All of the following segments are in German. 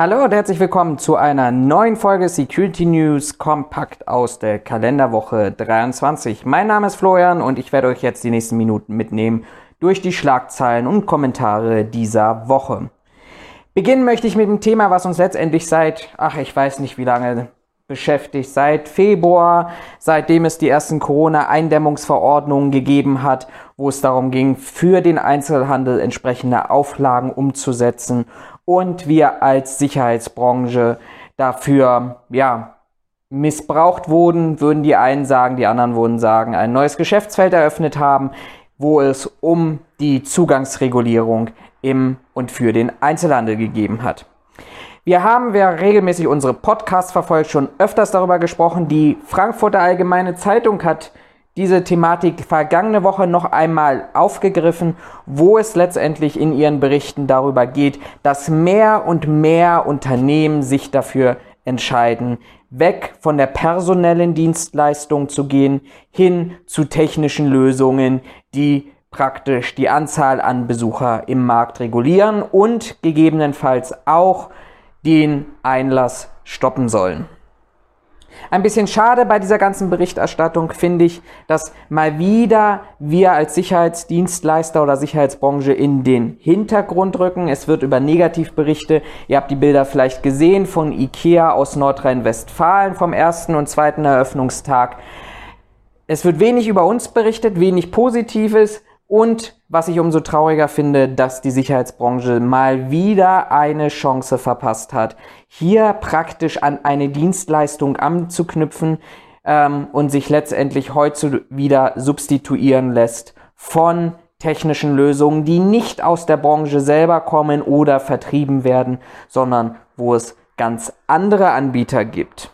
Hallo und herzlich willkommen zu einer neuen Folge Security News kompakt aus der Kalenderwoche 23. Mein Name ist Florian und ich werde euch jetzt die nächsten Minuten mitnehmen durch die Schlagzeilen und Kommentare dieser Woche. Beginnen möchte ich mit dem Thema, was uns letztendlich seit, ach, ich weiß nicht wie lange beschäftigt, seit Februar, seitdem es die ersten Corona-Eindämmungsverordnungen gegeben hat, wo es darum ging, für den Einzelhandel entsprechende Auflagen umzusetzen und wir als Sicherheitsbranche dafür, ja, missbraucht wurden, würden die einen sagen, die anderen würden sagen, ein neues Geschäftsfeld eröffnet haben, wo es um die Zugangsregulierung im und für den Einzelhandel gegeben hat. Wir haben, wer regelmäßig unsere Podcasts verfolgt, schon öfters darüber gesprochen. Die Frankfurter Allgemeine Zeitung hat diese Thematik vergangene Woche noch einmal aufgegriffen, wo es letztendlich in ihren Berichten darüber geht, dass mehr und mehr Unternehmen sich dafür entscheiden, weg von der personellen Dienstleistung zu gehen, hin zu technischen Lösungen, die praktisch die Anzahl an Besucher im Markt regulieren und gegebenenfalls auch den Einlass stoppen sollen. Ein bisschen schade bei dieser ganzen Berichterstattung finde ich, dass mal wieder wir als Sicherheitsdienstleister oder Sicherheitsbranche in den Hintergrund rücken. Es wird über Negativberichte, ihr habt die Bilder vielleicht gesehen von IKEA aus Nordrhein-Westfalen vom ersten und zweiten Eröffnungstag. Es wird wenig über uns berichtet, wenig Positives. Und was ich umso trauriger finde, dass die Sicherheitsbranche mal wieder eine Chance verpasst hat, hier praktisch an eine Dienstleistung anzuknüpfen ähm, und sich letztendlich heute wieder substituieren lässt von technischen Lösungen, die nicht aus der Branche selber kommen oder vertrieben werden, sondern wo es ganz andere Anbieter gibt.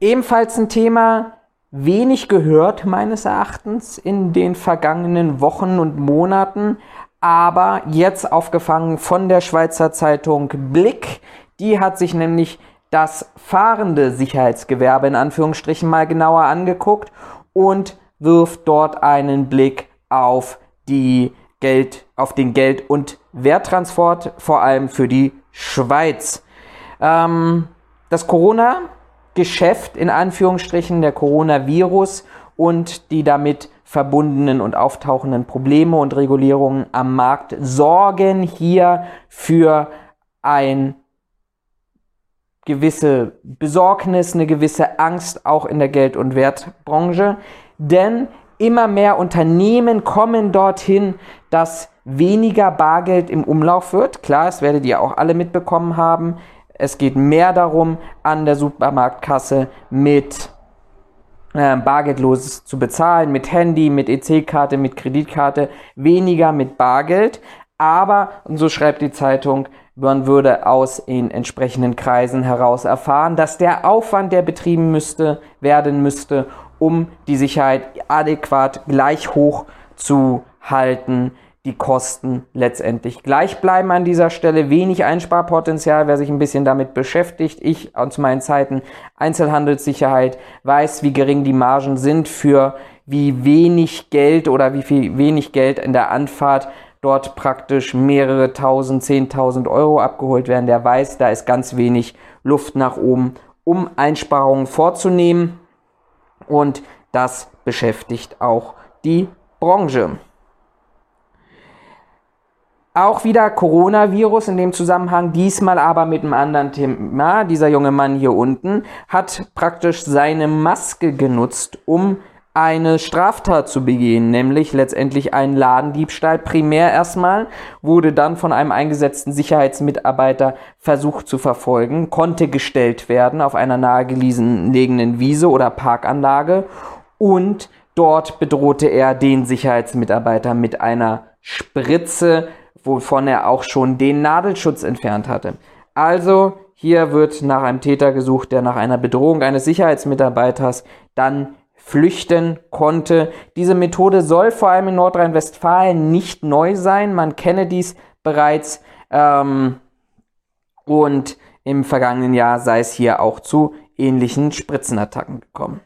Ebenfalls ein Thema, wenig gehört meines Erachtens in den vergangenen Wochen und Monaten, aber jetzt aufgefangen von der Schweizer Zeitung Blick. Die hat sich nämlich das fahrende Sicherheitsgewerbe in Anführungsstrichen mal genauer angeguckt und wirft dort einen Blick auf die Geld, auf den Geld- und Werttransport, vor allem für die Schweiz. Ähm, das Corona Geschäft in Anführungsstrichen, der Coronavirus und die damit verbundenen und auftauchenden Probleme und Regulierungen am Markt sorgen hier für ein gewisse Besorgnis, eine gewisse Angst auch in der Geld- und Wertbranche, denn immer mehr Unternehmen kommen dorthin, dass weniger Bargeld im Umlauf wird. Klar, das werdet ihr auch alle mitbekommen haben. Es geht mehr darum, an der Supermarktkasse mit äh, Bargeldloses zu bezahlen, mit Handy, mit EC-Karte, mit Kreditkarte, weniger mit Bargeld. Aber, und so schreibt die Zeitung, man würde aus in entsprechenden Kreisen heraus erfahren, dass der Aufwand, der betrieben müsste, werden müsste, um die Sicherheit adäquat gleich hoch zu halten, die Kosten letztendlich gleich bleiben an dieser Stelle. Wenig Einsparpotenzial, wer sich ein bisschen damit beschäftigt. Ich aus meinen Zeiten Einzelhandelssicherheit weiß, wie gering die Margen sind für wie wenig Geld oder wie viel wenig Geld in der Anfahrt dort praktisch mehrere tausend, zehntausend Euro abgeholt werden. Der weiß, da ist ganz wenig Luft nach oben, um Einsparungen vorzunehmen. Und das beschäftigt auch die Branche. Auch wieder Coronavirus in dem Zusammenhang, diesmal aber mit einem anderen Thema. Dieser junge Mann hier unten hat praktisch seine Maske genutzt, um eine Straftat zu begehen, nämlich letztendlich einen Ladendiebstahl. Primär erstmal wurde dann von einem eingesetzten Sicherheitsmitarbeiter versucht zu verfolgen, konnte gestellt werden auf einer nahegelegenen Wiese oder Parkanlage und dort bedrohte er den Sicherheitsmitarbeiter mit einer Spritze, wovon er auch schon den Nadelschutz entfernt hatte. Also hier wird nach einem Täter gesucht, der nach einer Bedrohung eines Sicherheitsmitarbeiters dann flüchten konnte. Diese Methode soll vor allem in Nordrhein-Westfalen nicht neu sein. Man kenne dies bereits. Ähm, und im vergangenen Jahr sei es hier auch zu ähnlichen Spritzenattacken gekommen.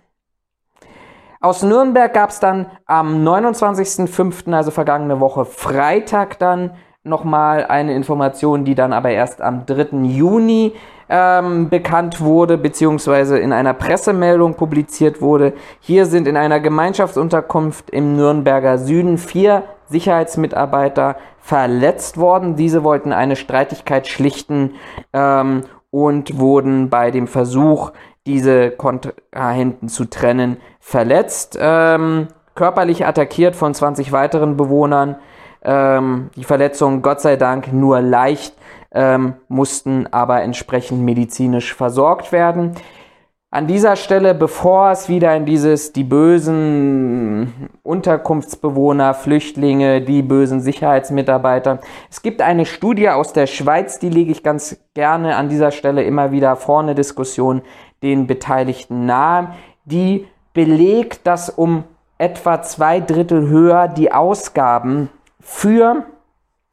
Aus Nürnberg gab es dann am 29.05., also vergangene Woche Freitag dann nochmal eine Information, die dann aber erst am 3. Juni ähm, bekannt wurde, beziehungsweise in einer Pressemeldung publiziert wurde. Hier sind in einer Gemeinschaftsunterkunft im Nürnberger Süden vier Sicherheitsmitarbeiter verletzt worden. Diese wollten eine Streitigkeit schlichten ähm, und wurden bei dem Versuch, diese Kontrahenten zu trennen, verletzt. Ähm, körperlich attackiert von 20 weiteren Bewohnern. Ähm, die Verletzungen, Gott sei Dank, nur leicht ähm, mussten aber entsprechend medizinisch versorgt werden. An dieser Stelle, bevor es wieder in dieses, die bösen Unterkunftsbewohner, Flüchtlinge, die bösen Sicherheitsmitarbeiter. Es gibt eine Studie aus der Schweiz, die lege ich ganz gerne an dieser Stelle immer wieder vorne Diskussion den Beteiligten nahe, die belegt, dass um etwa zwei Drittel höher die Ausgaben für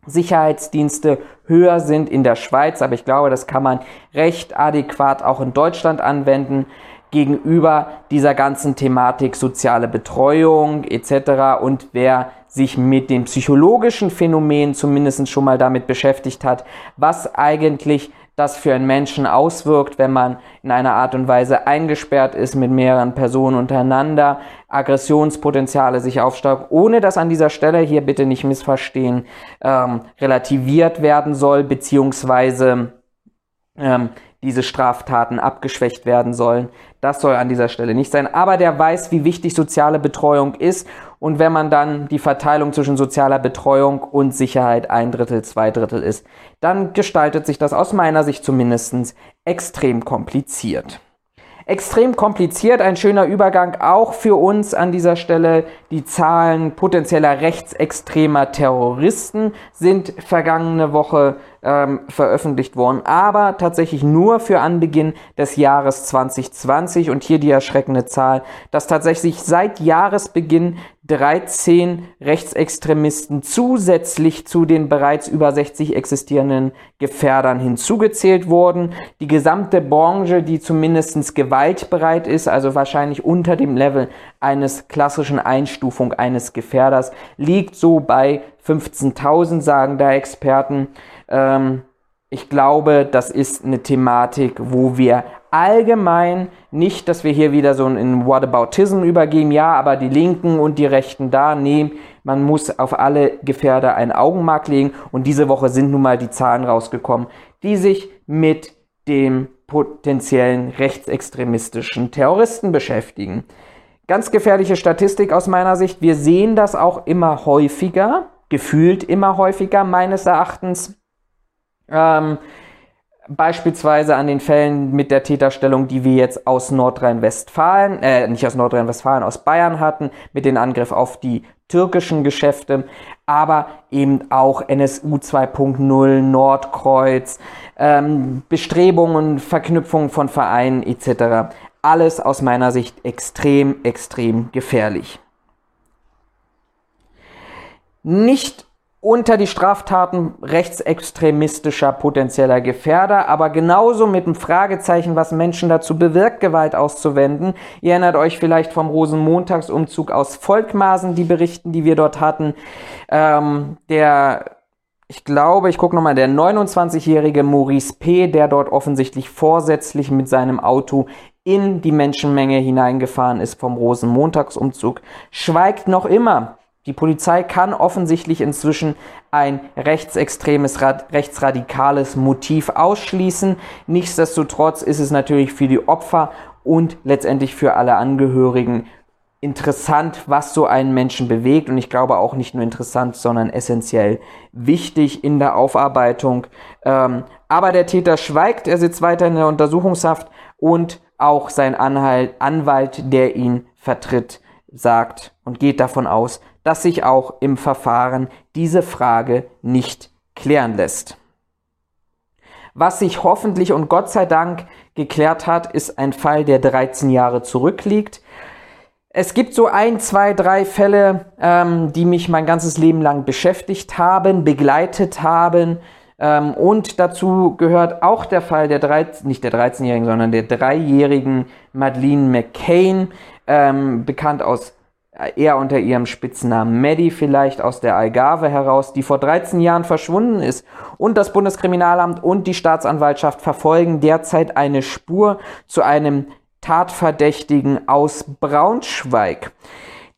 Sicherheitsdienste höher sind in der Schweiz, aber ich glaube, das kann man recht adäquat auch in Deutschland anwenden gegenüber dieser ganzen Thematik soziale Betreuung etc. Und wer sich mit den psychologischen Phänomenen zumindest schon mal damit beschäftigt hat, was eigentlich das für einen Menschen auswirkt, wenn man in einer Art und Weise eingesperrt ist mit mehreren Personen untereinander, Aggressionspotenziale sich aufstaubt, ohne dass an dieser Stelle hier bitte nicht missverstehen, ähm, relativiert werden soll, beziehungsweise ähm, diese Straftaten abgeschwächt werden sollen. Das soll an dieser Stelle nicht sein. Aber der weiß, wie wichtig soziale Betreuung ist. Und wenn man dann die Verteilung zwischen sozialer Betreuung und Sicherheit ein Drittel, zwei Drittel ist, dann gestaltet sich das aus meiner Sicht zumindest extrem kompliziert. Extrem kompliziert, ein schöner Übergang auch für uns an dieser Stelle. Die Zahlen potenzieller rechtsextremer Terroristen sind vergangene Woche ähm, veröffentlicht worden, aber tatsächlich nur für Anbeginn des Jahres 2020 und hier die erschreckende Zahl, dass tatsächlich seit Jahresbeginn 13 Rechtsextremisten zusätzlich zu den bereits über 60 existierenden Gefährdern hinzugezählt wurden. Die gesamte Branche, die zumindest gewaltbereit ist, also wahrscheinlich unter dem Level eines klassischen Einstufung eines Gefährders, liegt so bei 15.000, sagen da Experten. Ähm, ich glaube, das ist eine Thematik, wo wir allgemein nicht, dass wir hier wieder so in Whataboutism übergehen, ja, aber die Linken und die Rechten da nehmen. Man muss auf alle Gefährder ein Augenmerk legen und diese Woche sind nun mal die Zahlen rausgekommen, die sich mit dem potenziellen rechtsextremistischen Terroristen beschäftigen. Ganz gefährliche Statistik aus meiner Sicht. Wir sehen das auch immer häufiger, gefühlt immer häufiger meines Erachtens ähm, beispielsweise an den Fällen mit der Täterstellung, die wir jetzt aus Nordrhein-Westfalen, äh, nicht aus Nordrhein-Westfalen, aus Bayern hatten, mit dem Angriff auf die türkischen Geschäfte, aber eben auch NSU 2.0, Nordkreuz, ähm, Bestrebungen, Verknüpfungen von Vereinen etc. Alles aus meiner Sicht extrem, extrem gefährlich. Nicht unter die Straftaten rechtsextremistischer potenzieller Gefährder, aber genauso mit dem Fragezeichen, was Menschen dazu bewirkt, Gewalt auszuwenden. Ihr erinnert euch vielleicht vom Rosenmontagsumzug aus Volkmaßen, die Berichten, die wir dort hatten. Ähm, der, ich glaube, ich gucke nochmal, der 29-jährige Maurice P., der dort offensichtlich vorsätzlich mit seinem Auto in die Menschenmenge hineingefahren ist vom Rosenmontagsumzug, schweigt noch immer. Die Polizei kann offensichtlich inzwischen ein rechtsextremes, rechtsradikales Motiv ausschließen. Nichtsdestotrotz ist es natürlich für die Opfer und letztendlich für alle Angehörigen interessant, was so einen Menschen bewegt. Und ich glaube auch nicht nur interessant, sondern essentiell wichtig in der Aufarbeitung. Ähm, aber der Täter schweigt, er sitzt weiter in der Untersuchungshaft und auch sein Anwalt, der ihn vertritt, sagt und geht davon aus, dass sich auch im Verfahren diese Frage nicht klären lässt. Was sich hoffentlich und Gott sei Dank geklärt hat, ist ein Fall, der 13 Jahre zurückliegt. Es gibt so ein, zwei, drei Fälle, ähm, die mich mein ganzes Leben lang beschäftigt haben, begleitet haben. Ähm, und dazu gehört auch der Fall der 13, nicht der 13-jährigen, sondern der dreijährigen Madeleine McCain, ähm, bekannt aus eher unter ihrem Spitznamen Maddie vielleicht aus der Algarve heraus, die vor 13 Jahren verschwunden ist. Und das Bundeskriminalamt und die Staatsanwaltschaft verfolgen derzeit eine Spur zu einem Tatverdächtigen aus Braunschweig.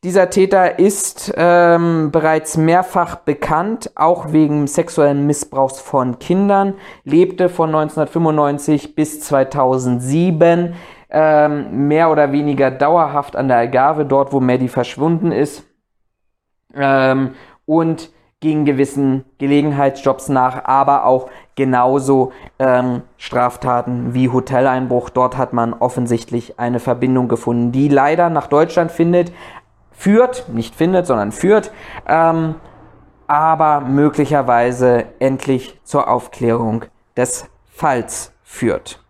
Dieser Täter ist ähm, bereits mehrfach bekannt, auch wegen sexuellen Missbrauchs von Kindern, lebte von 1995 bis 2007 ähm, mehr oder weniger dauerhaft an der Algarve, dort wo Maddie verschwunden ist, ähm, und ging gewissen Gelegenheitsjobs nach, aber auch genauso ähm, Straftaten wie Hoteleinbruch. Dort hat man offensichtlich eine Verbindung gefunden, die leider nach Deutschland findet, führt, nicht findet, sondern führt, ähm, aber möglicherweise endlich zur Aufklärung des Falls führt.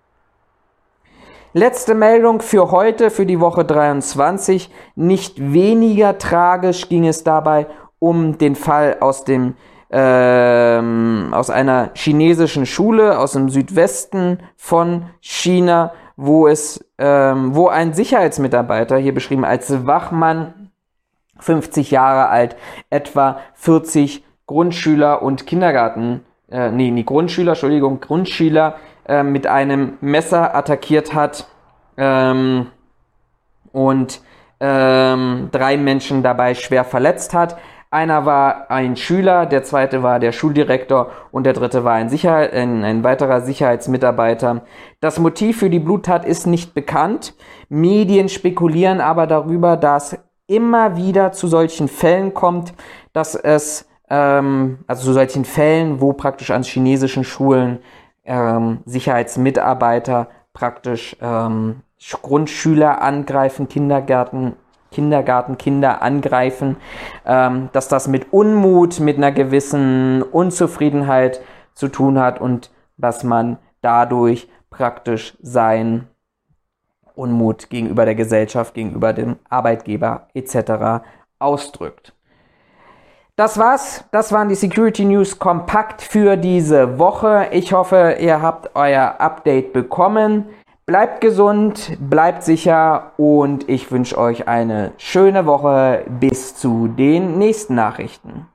Letzte Meldung für heute, für die Woche 23. Nicht weniger tragisch ging es dabei um den Fall aus dem ähm, aus einer chinesischen Schule aus dem Südwesten von China, wo es ähm, wo ein Sicherheitsmitarbeiter hier beschrieben als Wachmann 50 Jahre alt, etwa 40 Grundschüler und Kindergarten, äh, nee, nee, Grundschüler, Entschuldigung, Grundschüler äh, mit einem Messer attackiert hat ähm, und ähm, drei Menschen dabei schwer verletzt hat. Einer war ein Schüler, der zweite war der Schuldirektor und der dritte war ein, Sicherheit, ein, ein weiterer Sicherheitsmitarbeiter. Das Motiv für die Bluttat ist nicht bekannt. Medien spekulieren aber darüber, dass immer wieder zu solchen Fällen kommt, dass es, ähm, also zu solchen Fällen, wo praktisch an chinesischen Schulen ähm, Sicherheitsmitarbeiter praktisch ähm, Grundschüler angreifen, Kindergärten, Kindergartenkinder angreifen, ähm, dass das mit Unmut, mit einer gewissen Unzufriedenheit zu tun hat und dass man dadurch praktisch sein Unmut gegenüber der Gesellschaft, gegenüber dem Arbeitgeber etc. ausdrückt. Das war's. Das waren die Security News kompakt für diese Woche. Ich hoffe, ihr habt euer Update bekommen. Bleibt gesund, bleibt sicher und ich wünsche euch eine schöne Woche bis zu den nächsten Nachrichten.